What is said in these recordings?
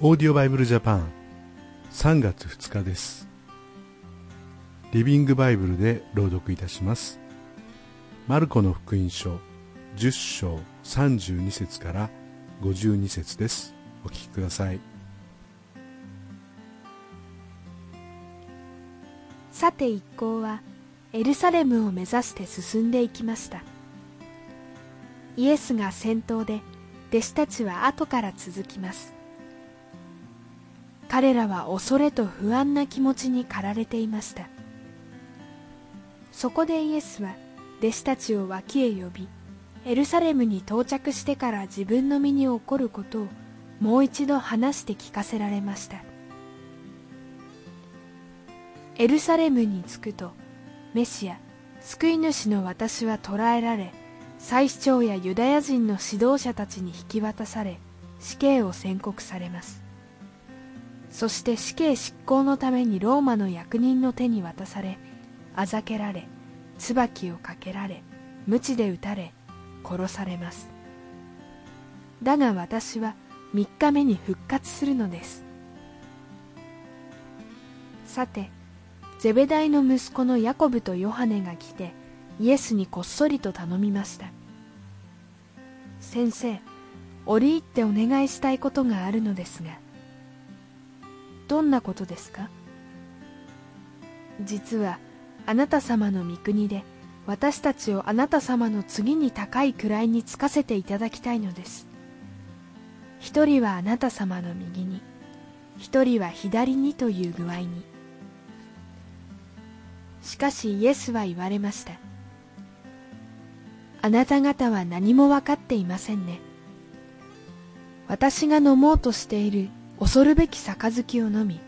オーディオバイブルジャパン3月2日です。リビングバイブルで朗読いたします。マルコの福音書10章32節から52節です。お聞きください。さて一行はエルサレムを目指して進んでいきました。イエスが先頭で弟子たちは後から続きます。彼らは恐れと不安な気持ちに駆られていました。そこでイエスは弟子たちを脇へ呼びエルサレムに到着してから自分の身に起こることをもう一度話して聞かせられました。エルサレムに着くとメシア救い主の私は捕らえられ祭司長やユダヤ人の指導者たちに引き渡され死刑を宣告されます。そして死刑執行のためにローマの役人の手に渡されあざけられ椿をかけられ鞭で打たれ殺されます。だが私は3日目に復活するのです。さてゼベダイの息子のヤコブとヨハネが来てイエスにこっそりと頼みました。先生折り入ってお願いしたいことがあるのですがどんなことですか？実はあなた様の御国で私たちをあなた様の次に高い位につかせていただきたいのです。一人はあなた様の右に一人は左にという具合に。しかしイエスは言われました。あなた方は何も分かっていませんね。私が飲もうとしている恐るべき杯を飲み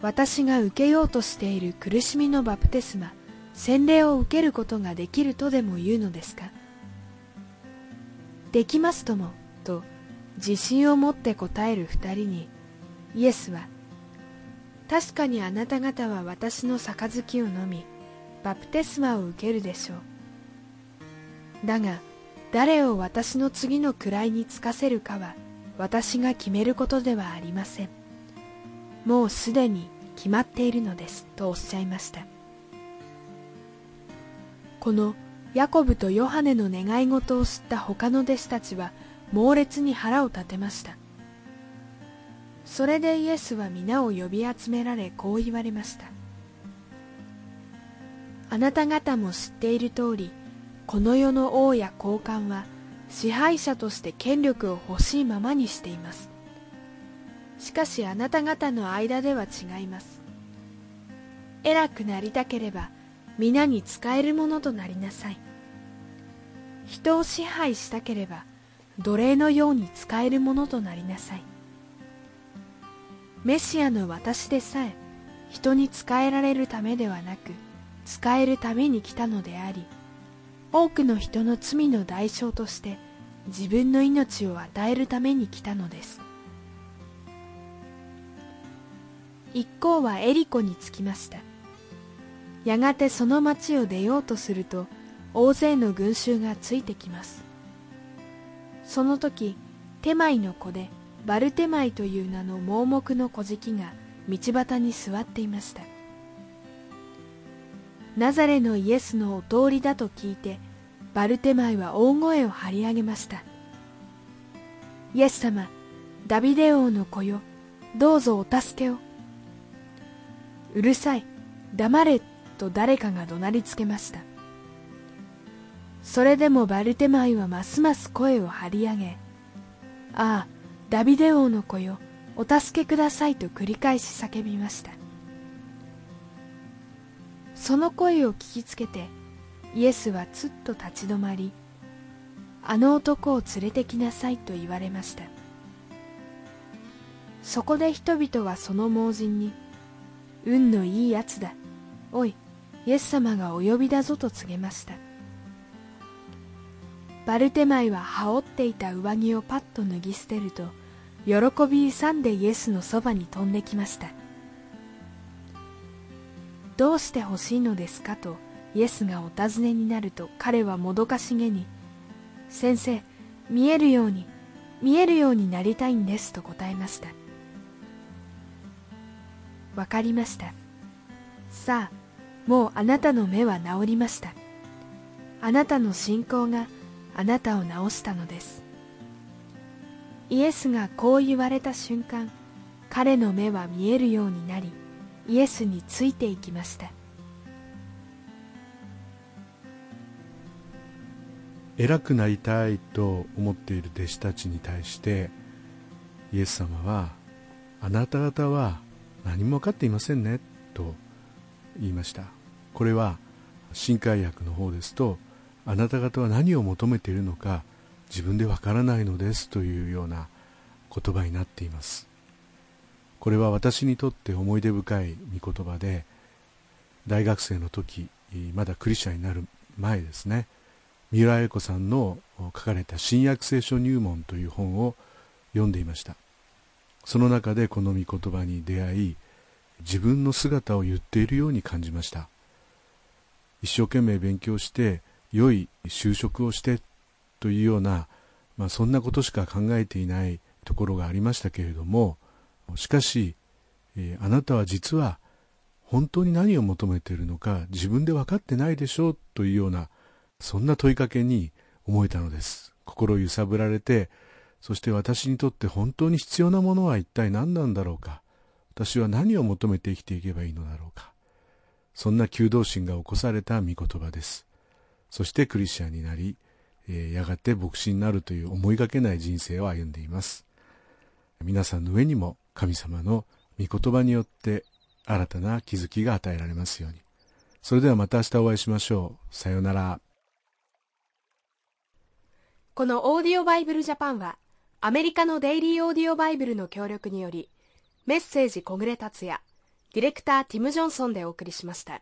私が受けようとしている苦しみのバプテスマ洗礼を受けることができるとでも言うのですか？できますともと自信を持って答える二人にイエスは確かにあなた方は私の杯を飲みバプテスマを受けるでしょう。だが誰を私の次の位につかせるかは私が決めることではありません。もうすでに決まっているのです。とおっしゃいました。このヤコブとヨハネの願い事を知った他の弟子たちは猛烈に腹を立てました。それでイエスは皆を呼び集められこう言われました。あなた方も知っている通りこの世の王や高官は支配者として権力を欲しいままにしています。しかしあなた方の間では違います。偉くなりたければ皆に使えるものとなりなさい。人を支配したければ奴隷のように使えるものとなりなさい。メシアの私でさえ人に仕えられるためではなく使えるために来たのであり多くの人の罪の代償として自分の命を与えるために来たのです。一行はエリコに着きました。やがてその町を出ようとすると大勢の群衆がついてきます。その時テマイの子でバルテマイという名の盲目の小敷が道端に座っていました。ナザレのイエスのお通りだと聞いてバルテマイは大声を張り上げました。イエス様ダビデ王の子よどうぞお助けを。うるさい黙れと誰かが怒鳴りつけました。それでもバルテマイはますます声を張り上げああダビデ王の子よお助けくださいと繰り返し叫びました。その声を聞きつけてイエスはつっと立ち止まりあの男を連れてきなさいと言われました。そこで人々はその盲人に運のいいやつだおいイエス様がお呼びだぞと告げました。バルテマイは羽織っていた上着をパッと脱ぎ捨てると喜び勇んでイエスのそばに飛んできました。どうして欲しいのですか？とイエスがお尋ねになると彼はもどかしげに先生見えるように見えるようになりたいんですと答えました。わかりました。さあもうあなたの目は治りました。あなたの信仰があなたを治したのです。イエスがこう言われた瞬間彼の目は見えるようになりイエスについていきました。偉くなりたいと思っている弟子たちに対してイエス様はあなた方は何も分かっていませんねと言いました。これは新海訳の方ですとあなた方は何を求めているのか自分でわからないのですというような言葉になっています。これは私にとって思い出深い御言葉で大学生の時まだクリスチャンになる前ですね三浦恵子さんの書かれた「新約聖書入門」という本を読んでいました。その中でこの御言葉に出会い自分の姿を言っているように感じました。一生懸命勉強して良い就職をしてというような、まあ、そんなことしか考えていないところがありましたけれどもしかし、えー、あなたは実は本当に何を求めているのか自分で分かってないでしょうというようなそんな問いかけに思えたのです。心揺さぶられてそして私にとって本当に必要なものは一体何なんだろうか。私は何を求めて生きていけばいいのだろうか。そんな求道心が起こされた御言葉です。そしてクリスチャンになり、えー、やがて牧師になるという思いがけない人生を歩んでいます。皆さんの上にも神様の御言葉によって新たな気づきが与えられますように。それではまた明日お会いしましょう。さようなら。このオーディオバイブルジャパンはアメリカのデイリーオーディオバイブルの協力によりメッセージ小暮達也ディレクターティム・ジョンソンでお送りしました。